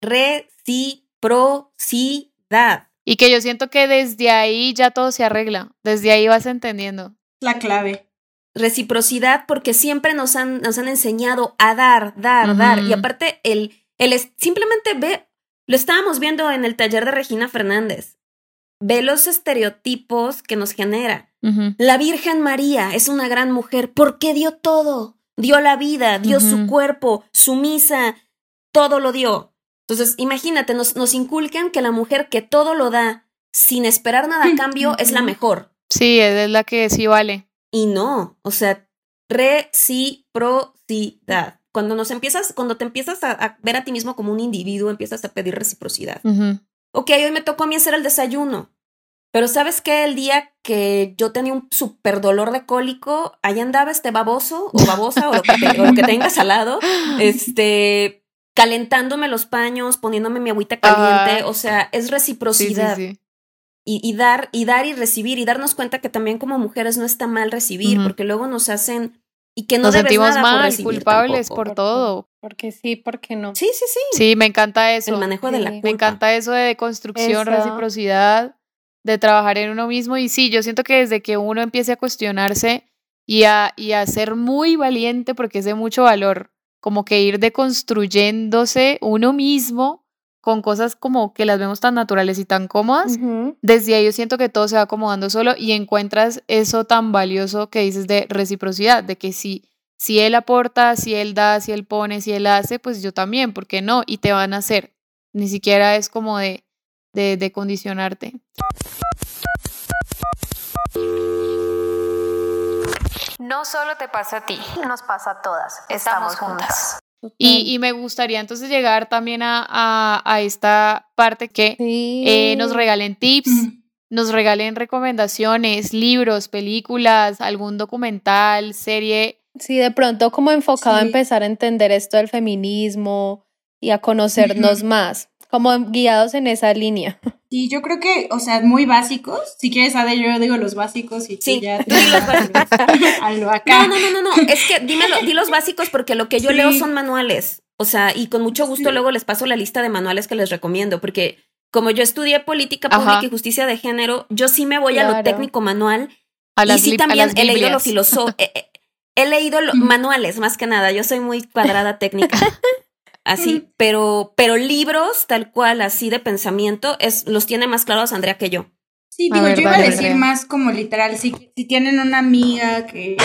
reciprocidad. Y que yo siento que desde ahí ya todo se arregla, desde ahí vas entendiendo. La clave. Reciprocidad porque siempre nos han, nos han enseñado a dar, dar, dar. Y aparte, el, el simplemente ve, lo estábamos viendo en el taller de Regina Fernández. Ve los estereotipos que nos genera. La Virgen María es una gran mujer porque dio todo. Dio la vida, dio su cuerpo, sumisa, todo lo dio. Entonces, imagínate, nos, nos inculcan que la mujer que todo lo da sin esperar nada a cambio es la mejor. Sí, es la que sí vale. Y no, o sea, reciprocidad. Cuando nos empiezas, cuando te empiezas a, ver a ti mismo como un individuo, empiezas a pedir reciprocidad. Ok, hoy me tocó a mí hacer el desayuno. Pero ¿sabes qué? El día que yo tenía un súper dolor de cólico, ahí andaba este baboso o babosa o lo que, que tengas al lado, *laughs* este, calentándome los paños, poniéndome mi agüita caliente. O sea, es reciprocidad. Y, dar, y dar y recibir, y darnos cuenta que también como mujeres no está mal recibir, porque luego nos hacen y que no nos sentimos mal, culpables por todo. Porque sí, porque no. Sí, sí, sí. Sí, me encanta eso. El manejo de la Me encanta eso de construcción, reciprocidad de trabajar en uno mismo. Y sí, yo siento que desde que uno empiece a cuestionarse y a, y a ser muy valiente, porque es de mucho valor, como que ir deconstruyéndose uno mismo con cosas como que las vemos tan naturales y tan cómodas, desde ahí yo siento que todo se va acomodando solo y encuentras eso tan valioso que dices de reciprocidad, de que si, si él aporta, si él da, si él pone, si él hace, pues yo también, ¿por qué no? Y te van a hacer. Ni siquiera es como de, de, condicionarte. No solo te pasa a ti, nos pasa a todas. Estamos juntas. Y, me gustaría entonces llegar también a, a, esta parte que eh, nos regalen tips, nos regalen recomendaciones, libros, películas, algún documental, serie. Sí, de pronto como enfocado a empezar a entender esto del feminismo y a conocernos más como guiados en esa línea. *laughs* Sí, yo creo que, o sea, muy básicos. Si quieres, Ade, yo digo los básicos y sí, ya *laughs* te *laughs* los básicos. acá. No, no, no, no, es que dímelo, di los básicos porque lo que yo leo son manuales. O sea, y con mucho gusto luego les paso la lista de manuales que les recomiendo, porque como yo estudié política pública y justicia de género, yo sí me voy a lo técnico manual. A y sí también he leído lo filosófico. he, leído manuales, más que nada. Yo soy muy cuadrada técnica. Así, pero, pero libros tal cual, así de pensamiento, es, los tiene más claros Andrea que yo. Sí, digo, yo iba a decir más como literal, si, si tienen una amiga que,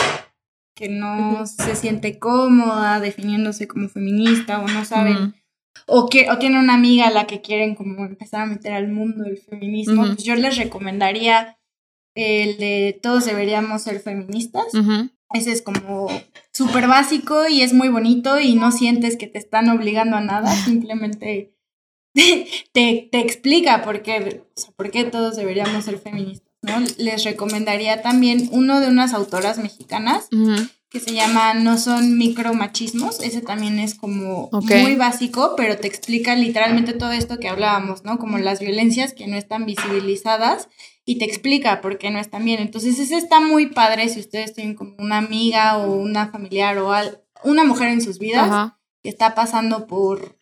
que no se siente cómoda definiéndose como feminista o no saben, o, que, o tienen una amiga a la que quieren como empezar a meter al mundo del feminismo, pues yo les recomendaría el de todos deberíamos ser feministas. Ese es como súper básico y es muy bonito y no sientes que te están obligando a nada, *laughs* simplemente *laughs* te, te explica por qué, o sea, por qué todos deberíamos ser feministas. ¿no? Les recomendaría también uno de unas autoras mexicanas que se llama No son micromachismos. Ese también es como muy básico, pero te explica literalmente todo esto que hablábamos, ¿no? Como las violencias que no están visibilizadas y te explica por qué no están bien. Entonces, ese está muy padre si ustedes tienen como una amiga o una familiar o una mujer en sus vidas que está pasando por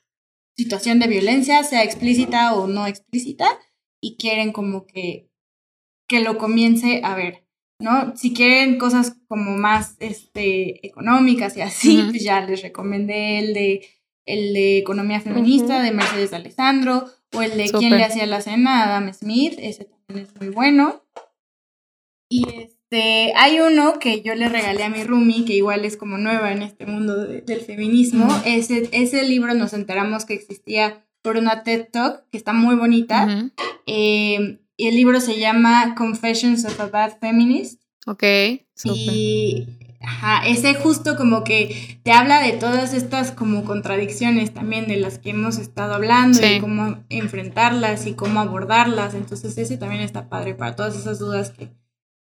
situación de violencia, sea explícita o no explícita, y quieren como que, que lo comience a ver, ¿no? Si quieren cosas como más este, económicas y así, pues ya les recomendé el de, el de Economía Feminista de Mercedes Alessandro o el de Quién le hacía la cena, Adam Smith, ese también es muy bueno. Y este, hay uno que yo le regalé a mi Rumi, que igual es como nueva en este mundo del feminismo. ese, ese libro nos enteramos que existía por una TED Talk, que está muy bonita. Eh, y el libro se llama Confessions of a Bad Feminist. Ok. Y Ajá, ese justo como que te habla de todas estas como contradicciones también de las que hemos estado hablando y cómo enfrentarlas y cómo abordarlas. Entonces ese también está padre para todas esas dudas que,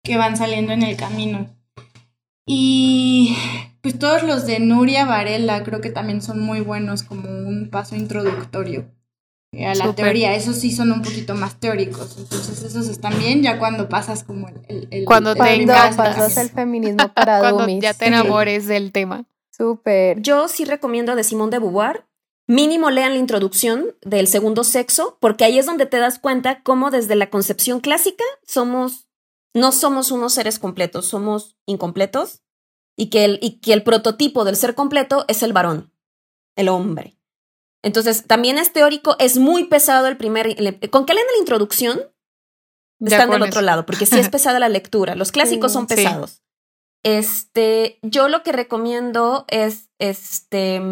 que van saliendo en el camino. Y pues todos los de Nuria Varela creo que también son muy buenos como un paso introductorio a la teoría. Esos sí son un poquito más teóricos. Entonces, esos están bien ya cuando pasas como el. el, cuando te pasas el feminismo *laughs* para Cuando ya te enamores del tema. Súper. Yo sí recomiendo de Simón de Beauvoir. Mínimo lean la introducción del segundo sexo, porque ahí es donde te das cuenta cómo desde la concepción clásica somos, no somos unos seres completos, somos incompletos, y que el, y que el prototipo del ser completo es el varón, el hombre. Entonces, también es teórico, es muy pesado el primer... Con que leen la introducción, están del otro lado, porque sí es *laughs* pesada la lectura. Los clásicos son pesados. Este, yo lo que recomiendo es este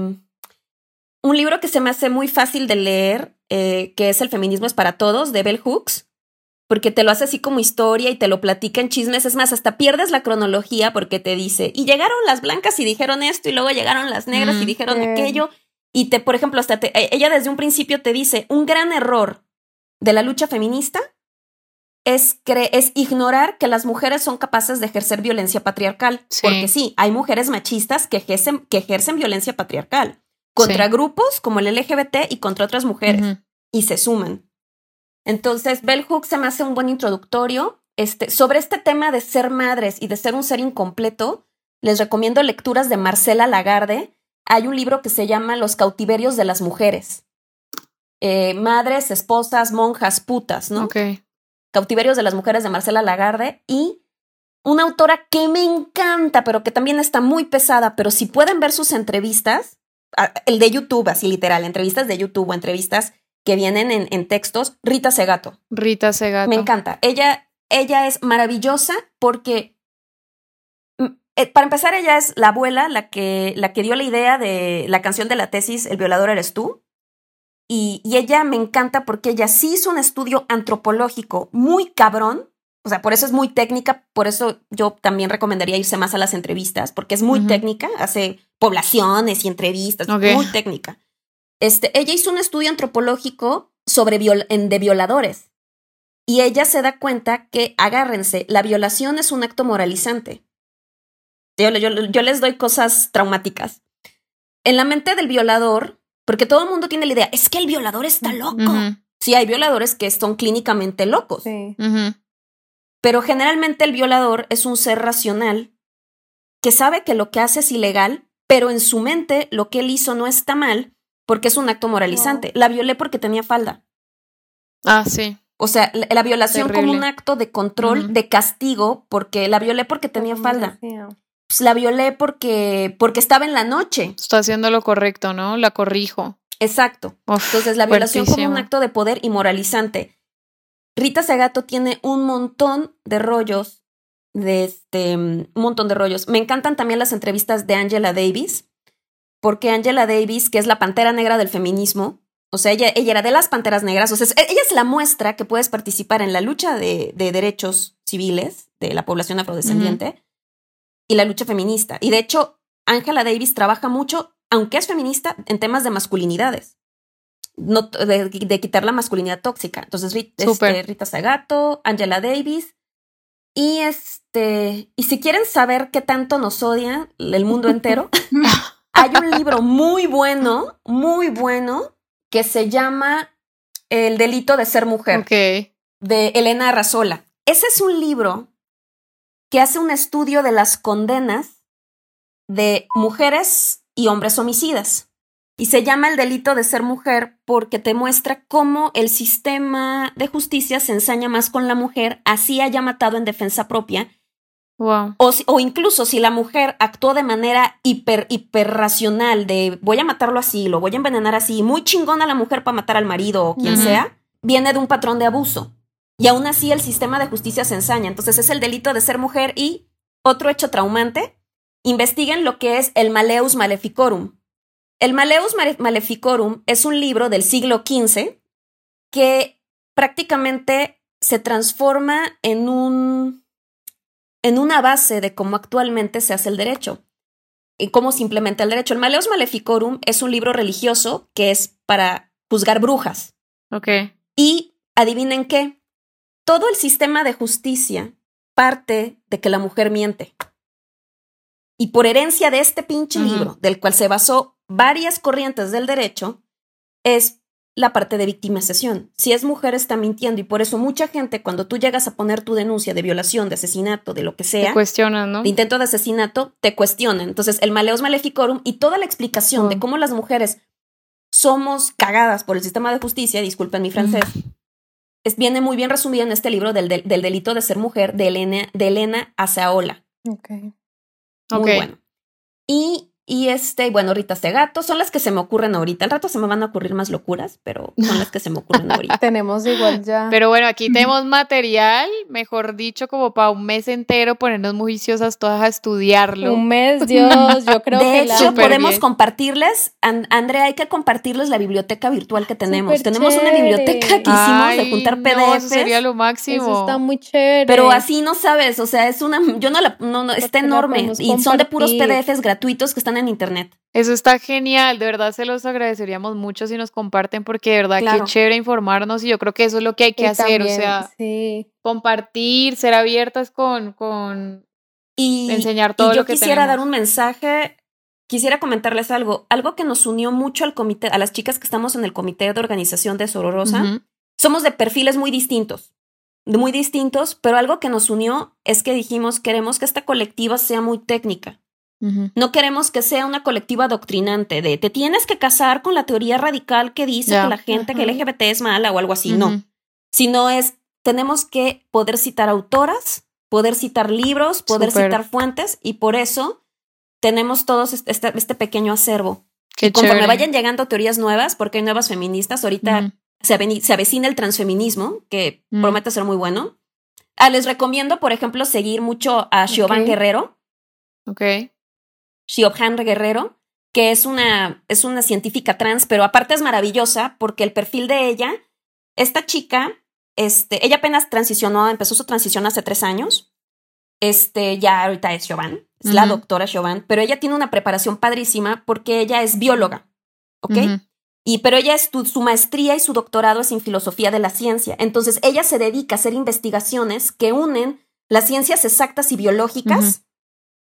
un libro que se me hace muy fácil de leer, eh, que es El feminismo es para todos, de Bell Hooks, porque te lo hace así como historia y te lo platica en chismes. Es más, hasta pierdes la cronología porque te dice, y llegaron las blancas y dijeron esto, y luego llegaron las negras y mm, dijeron aquello, y te, por ejemplo, hasta e, ella desde un principio te dice, un gran error de la lucha feminista es, es ignorar que las mujeres son capaces de ejercer violencia patriarcal. Porque sí, hay mujeres machistas que ejercen, que ejercen violencia patriarcal contra grupos como el LGBT y contra otras mujeres. Y se suman. Entonces, Bell Hook se me hace un buen introductorio. Este, sobre este tema de ser madres y de ser un ser incompleto, les recomiendo lecturas de Marcela Lagarde, hay un libro que se llama Los cautiverios de las mujeres. Eh, madres, esposas, monjas, putas, ¿no? Ok. Cautiverios de las mujeres de Marcela Lagarde y una autora que me encanta, pero que también está muy pesada, pero si pueden ver sus entrevistas, el de YouTube, así literal, entrevistas de YouTube o entrevistas que vienen en, en textos, Rita Segato. Rita Segato. Me encanta. Ella, ella es maravillosa porque eh, para empezar, ella es la abuela, la que, la que dio la idea de la canción de la tesis El violador eres tú. Y, y, ella me encanta porque ella sí hizo un estudio antropológico muy cabrón. O sea, por eso es muy técnica, por eso yo también recomendaría irse más a las entrevistas, porque es muy técnica, hace poblaciones y entrevistas, muy técnica. Este, ella hizo un estudio antropológico sobre en, de violadores. Y ella se da cuenta que, agárrense, la violación es un acto moralizante. Yo, les doy cosas traumáticas. En la mente del violador, porque todo el mundo tiene la idea, es que el violador está loco. Sí, hay violadores que son clínicamente locos. Pero generalmente el violador es un ser racional que sabe que lo que hace es ilegal, pero en su mente lo que él hizo no está mal porque es un acto moralizante. La violé porque tenía falda. Ah, sí. O sea, la, violación como un acto de control, de castigo, porque la violé porque tenía falda pues la violé porque, porque estaba en la noche. Está haciendo lo correcto, ¿no? La corrijo. Exacto. Entonces, la violación como un acto de poder y moralizante. Rita Segato tiene un montón de rollos, de este, un montón de rollos. Me encantan también las entrevistas de Angela Davis, porque Angela Davis, que es la pantera negra del feminismo, o sea, ella, ella era de las panteras negras, o sea, ella es la muestra que puedes participar en la lucha de, de derechos civiles de la población afrodescendiente y la lucha feminista. Y de hecho, Angela Davis trabaja mucho, aunque es feminista, en temas de masculinidades. No, de, quitar la masculinidad tóxica. Entonces, este, Rita Sagato, Angela Davis. Y este, y si quieren saber qué tanto nos odia el mundo entero, *laughs* hay un libro muy bueno, muy bueno, que se llama El delito de ser mujer. De Elena Arrazola. Ese es un libro que hace un estudio de las condenas de mujeres y hombres homicidas. Y se llama el delito de ser mujer porque te muestra cómo el sistema de justicia se ensaña más con la mujer, así haya matado en defensa propia. Wow. O, o, incluso si la mujer actuó de manera hiper, hiperracional, de voy a matarlo así, lo voy a envenenar así, muy chingona la mujer para matar al marido o quien sea, viene de un patrón de abuso. Y aún así el sistema de justicia se ensaña. Entonces es el delito de ser mujer y otro hecho traumante. Investiguen lo que es el Maleus Maleficorum. El Maleus Maleficorum es un libro del siglo XV que prácticamente se transforma en un en una base de cómo actualmente se hace el derecho y cómo se implementa el derecho. El Maleus Maleficorum es un libro religioso que es para juzgar brujas. Ok. Y adivinen qué, todo el sistema de justicia parte de que la mujer miente. Y por herencia de este pinche libro, del cual se basó varias corrientes del derecho, es la parte de victimización. Si es mujer está mintiendo y por eso mucha gente cuando tú llegas a poner tu denuncia de violación, de asesinato, de lo que sea, te cuestionan, ¿no? De intento de asesinato, te cuestionan. Entonces, el maleus maleficorum y toda la explicación de cómo las mujeres somos cagadas por el sistema de justicia, disculpen mi francés, es, viene muy bien resumida en este libro del, del, delito de ser mujer de Elena, de Elena Azaola. Ok. Muy bueno. Y y este, bueno, Ritas de Gato son las que se me ocurren ahorita. Al rato se me van a ocurrir más locuras, pero son las que se me ocurren *laughs* ahorita. tenemos igual ya. Pero bueno, aquí tenemos material, mejor dicho, como para un mes entero ponernos muy juiciosas todas a estudiarlo. Un mes, Dios, yo creo *laughs* de que hecho, podemos compartirles, Andrea, hay que compartirles la biblioteca virtual que tenemos. tenemos una biblioteca que hicimos de juntar PDFs. eso sería lo máximo. Eso está muy chévere. Pero así no sabes, o sea, es una, yo no la, no, no está enorme. Y son de puros PDFs gratuitos que están en internet. Eso está genial, de verdad se los agradeceríamos mucho si nos comparten porque de verdad que chévere informarnos y yo creo que eso es lo que hay que hacer, o sea, compartir, ser abiertas con, con y, enseñar todo y lo que quisiera dar un mensaje, quisiera comentarles algo, algo que nos unió mucho al comité, a las chicas que estamos en el comité de organización de Sororosa. Somos de perfiles muy distintos, muy distintos, pero algo que nos unió es que dijimos queremos que esta colectiva sea muy técnica. No queremos que sea una colectiva doctrinante de te tienes que casar con la teoría radical que dice que la gente que LGBT es mala o algo así. No. Sino es, tenemos que poder citar autoras, poder citar libros, poder citar fuentes y por eso tenemos todos este, pequeño acervo. y conforme vayan llegando teorías nuevas, porque hay nuevas feministas, ahorita se, se, avecina el transfeminismo, que promete ser muy bueno. Ah, les recomiendo, por ejemplo, seguir mucho a Siobhan Guerrero. Ok. Siobhan Guerrero, que es una, es una científica trans, pero aparte es maravillosa porque el perfil de ella, esta chica, este, ella apenas transicionó, empezó su transición hace tres años. Este, ya ahorita es Siobhan, es la doctora Siobhan, pero ella tiene una preparación padrísima porque ella es bióloga, ¿ok? Y pero ella es su maestría y su doctorado es en filosofía de la ciencia. Entonces ella se dedica a hacer investigaciones que unen las ciencias exactas y biológicas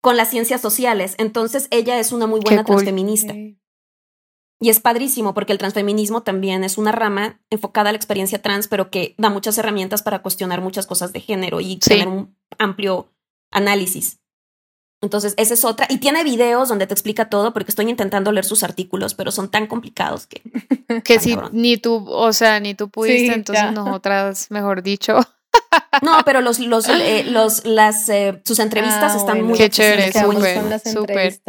con las ciencias sociales. Entonces ella es una muy buena transfeminista. Y es padrísimo porque el transfeminismo también es una rama enfocada a la experiencia trans, pero que da muchas herramientas para cuestionar muchas cosas de género y tener un amplio análisis. Entonces, esa es otra. Y tiene videos donde te explica todo, porque estoy intentando leer sus artículos, pero son tan complicados que. Que si ni tú, o sea, ni tú pudiste, entonces nosotras, mejor dicho. No, pero los, los, eh, los, las, eh, sus entrevistas ah, están muy Qué chévere, súper,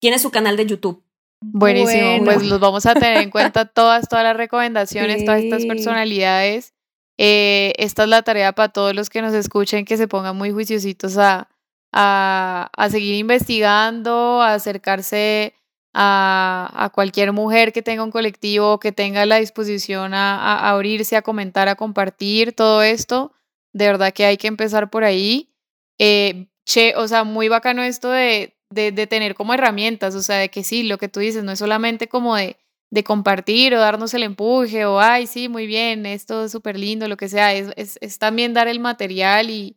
Tiene su canal de YouTube. Buenísimo, pues los vamos a tener en cuenta *laughs* todas, todas las recomendaciones, todas estas personalidades. Eh, esta es la tarea para todos los que nos escuchen, que se pongan muy juiciositos a, a, a seguir investigando, a acercarse a, a, cualquier mujer que tenga un colectivo, que tenga la disposición a, a abrirse, a comentar, a compartir todo esto de verdad que hay que empezar por ahí. Eh, che, o sea, muy bacano esto de, de, de, tener como herramientas, o sea, de que sí, lo que tú dices, no es solamente como de, de compartir o darnos el empuje o, ay, sí, muy bien, esto es súper lindo, lo que sea, es, es, es, también dar el material y,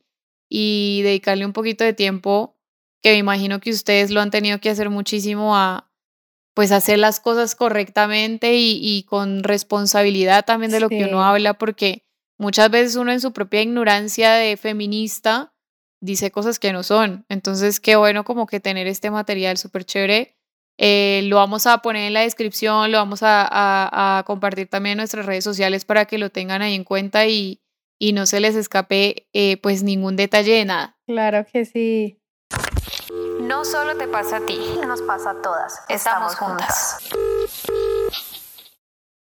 y dedicarle un poquito de tiempo, que me imagino que ustedes lo han tenido que hacer muchísimo a, pues, hacer las cosas correctamente y, y con responsabilidad también de lo que uno habla, porque Muchas veces uno en su propia ignorancia de feminista dice cosas que no son. Entonces, qué bueno como que tener este material súper chévere. Eh, lo vamos a poner en la descripción, lo vamos a, compartir también en nuestras redes sociales para que lo tengan ahí en cuenta y, y no se les escape eh, pues ningún detalle de nada. Claro que sí. No solo te pasa a ti, nos pasa a todas. Estamos juntas.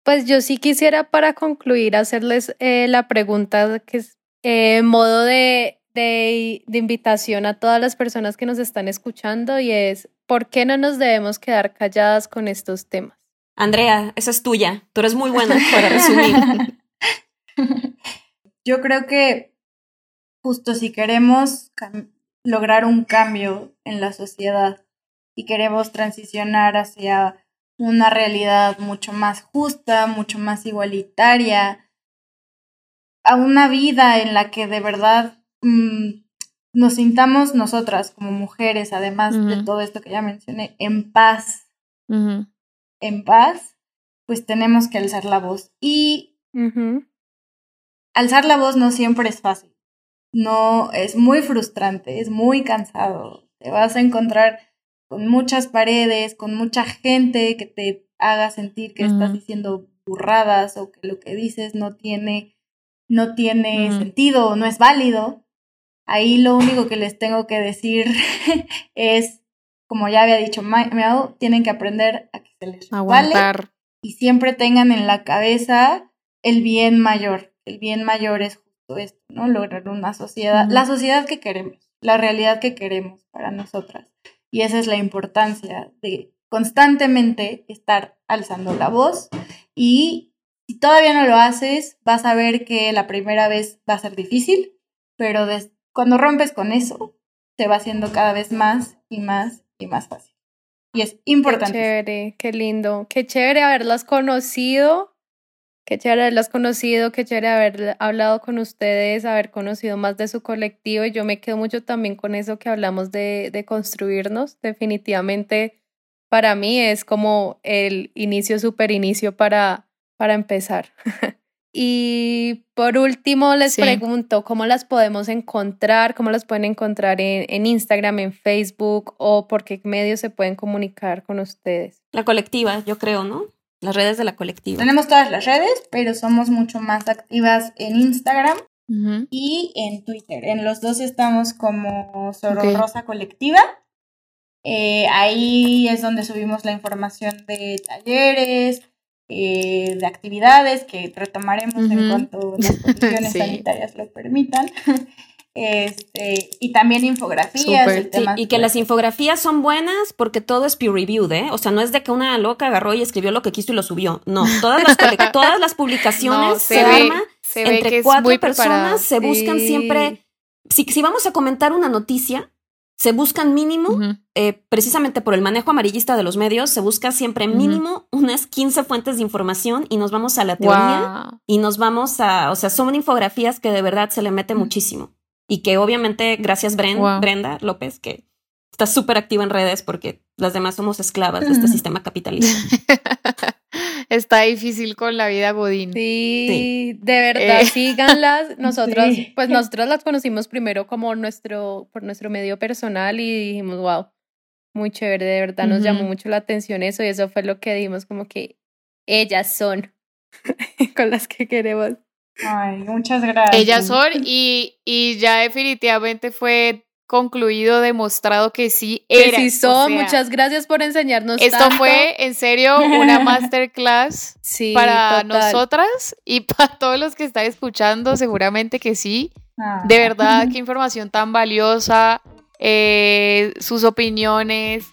Pues yo sí quisiera para concluir hacerles eh, la pregunta que es eh, modo de, de, de, invitación a todas las personas que nos están escuchando y es, ¿por qué no nos debemos quedar calladas con estos temas? Andrea, esa es tuya. Tú eres muy buena *laughs* para resumir. Yo creo que justo si queremos lograr un cambio en la sociedad y queremos transicionar hacia una realidad mucho más justa, mucho más igualitaria, a una vida en la que de verdad mm, nos sintamos nosotras como mujeres, además de todo esto que ya mencioné, en paz, en paz, pues tenemos que alzar la voz. Y alzar la voz no siempre es fácil, no es muy frustrante, es muy cansado, te vas a encontrar con muchas paredes, con mucha gente que te haga sentir que estás diciendo burradas o que lo que dices no tiene no tiene sentido o no es válido. Ahí lo único que les tengo que decir *laughs* es, como ya había dicho Meow, tienen que aprender a que se les Aguantar. y siempre tengan en la cabeza el bien mayor. El bien mayor es justo esto, ¿no? Lograr una sociedad, la sociedad que queremos, la realidad que queremos para nosotras. Y esa es la importancia de constantemente estar alzando la voz y si todavía no lo haces, vas a ver que la primera vez va a ser difícil, pero cuando rompes con eso, se va haciendo cada vez más y más y más fácil. Y es importante. Qué chévere, qué lindo, qué chévere haberlas conocido, qué chévere haberlas conocido, qué chévere haber hablado con ustedes, haber conocido más de su colectivo. Y yo me quedo mucho también con eso que hablamos de, de construirnos. Definitivamente para mí es como el inicio, super inicio para para empezar. *laughs* y por último, les pregunto, ¿cómo las podemos encontrar? ¿Cómo las pueden encontrar en, en, Instagram, en Facebook o por qué medios se pueden comunicar con ustedes? La colectiva, yo creo, ¿no? Las redes de la colectiva. Tenemos todas las redes, pero somos mucho más activas en Instagram y en Twitter. En los dos estamos como Soro Rosa Colectiva. Eh, ahí es donde subimos la información de talleres, eh, de actividades que retomaremos en cuanto las condiciones *laughs* sanitarias lo permitan. *laughs* Este, y también infografías. y que las infografías son buenas porque todo es peer reviewed, ¿eh? O sea, no es de que una loca agarró y escribió lo que quiso y lo subió. No, *laughs* todas las, todas las publicaciones se, arman entre cuatro personas, se buscan siempre. Si, si vamos a comentar una noticia, se buscan mínimo, eh, precisamente por el manejo amarillista de los medios, se busca siempre mínimo unas 15 fuentes de información y nos vamos a la teoría y nos vamos a, o sea, son infografías que de verdad se le mete muchísimo y que obviamente gracias Brenda López, que está súper activa en redes porque las demás somos esclavas de este *laughs* sistema capitalista. *laughs* Está difícil con la vida Godín. Sí, de verdad, eh. *laughs* síganlas. Nosotros, pues nosotros las conocimos primero como nuestro, por nuestro medio personal y dijimos, wow, muy chévere, de verdad nos llamó mucho la atención eso y eso fue lo que dijimos como que ellas son con las que queremos. Ay, muchas gracias. Ellas son y, y ya definitivamente fue concluido, demostrado que sí era. Que sí son, muchas gracias por enseñarnos. Esto fue en serio una *laughs* masterclass para nosotras y *laughs* para todos los que están escuchando, seguramente que sí. Ah. De verdad, qué información tan valiosa, eh, sus opiniones,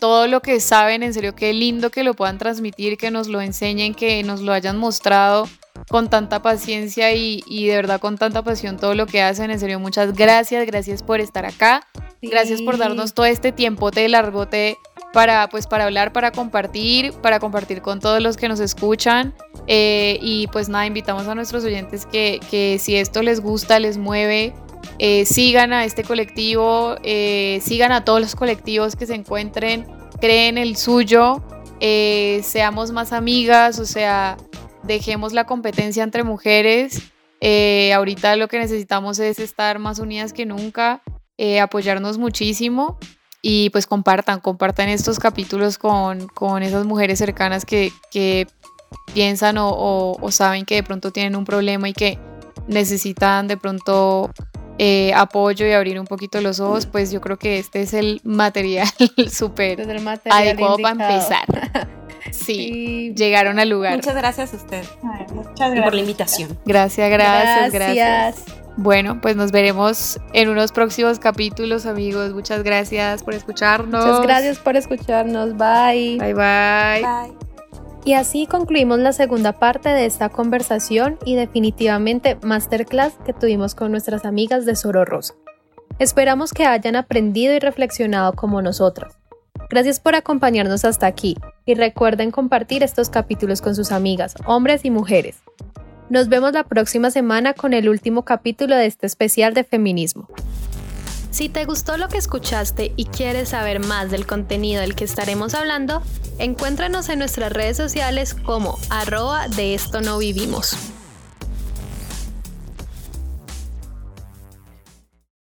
todo lo que saben, en serio, qué lindo que lo puedan transmitir, que nos lo enseñen, que nos lo hayan mostrado con tanta paciencia y, de verdad con tanta pasión todo lo que hacen. En serio, muchas gracias, gracias por estar acá. Gracias por darnos todo este tiempote largote para, pues, para hablar, para compartir, para compartir con todos los que nos escuchan. Eh, y pues nada, invitamos a nuestros oyentes que, que si esto les gusta, les mueve, eh, sigan a este colectivo, eh, sigan a todos los colectivos que se encuentren, creen el suyo, seamos más amigas, o sea, dejemos la competencia entre mujeres. Eh, ahorita lo que necesitamos es estar más unidas que nunca, eh, apoyarnos muchísimo y pues compartan, compartan estos capítulos con, con esas mujeres cercanas que, que piensan o, o, saben que de pronto tienen un problema y que necesitan de pronto eh, apoyo y abrir un poquito los ojos, pues yo creo que este es el material *laughs* súper adecuado para empezar. *laughs* Sí, llegaron al lugar. Muchas gracias a usted. muchas gracias. por la invitación. Gracias, gracias, gracias, Bueno, pues nos veremos en unos próximos capítulos, amigos. Muchas gracias por escucharnos. Muchas gracias por escucharnos. Bye. Bye, bye. Bye. Y así concluimos la segunda parte de esta conversación y definitivamente masterclass que tuvimos con nuestras amigas de Soro Rosa. Esperamos que hayan aprendido y reflexionado como nosotras. Gracias por acompañarnos hasta aquí y recuerden compartir estos capítulos con sus amigas, hombres y mujeres. Nos vemos la próxima semana con el último capítulo de este especial de feminismo. Si te gustó lo que escuchaste y quieres saber más del contenido del que estaremos hablando, encuéntranos en nuestras redes sociales como arroba de esto no vivimos.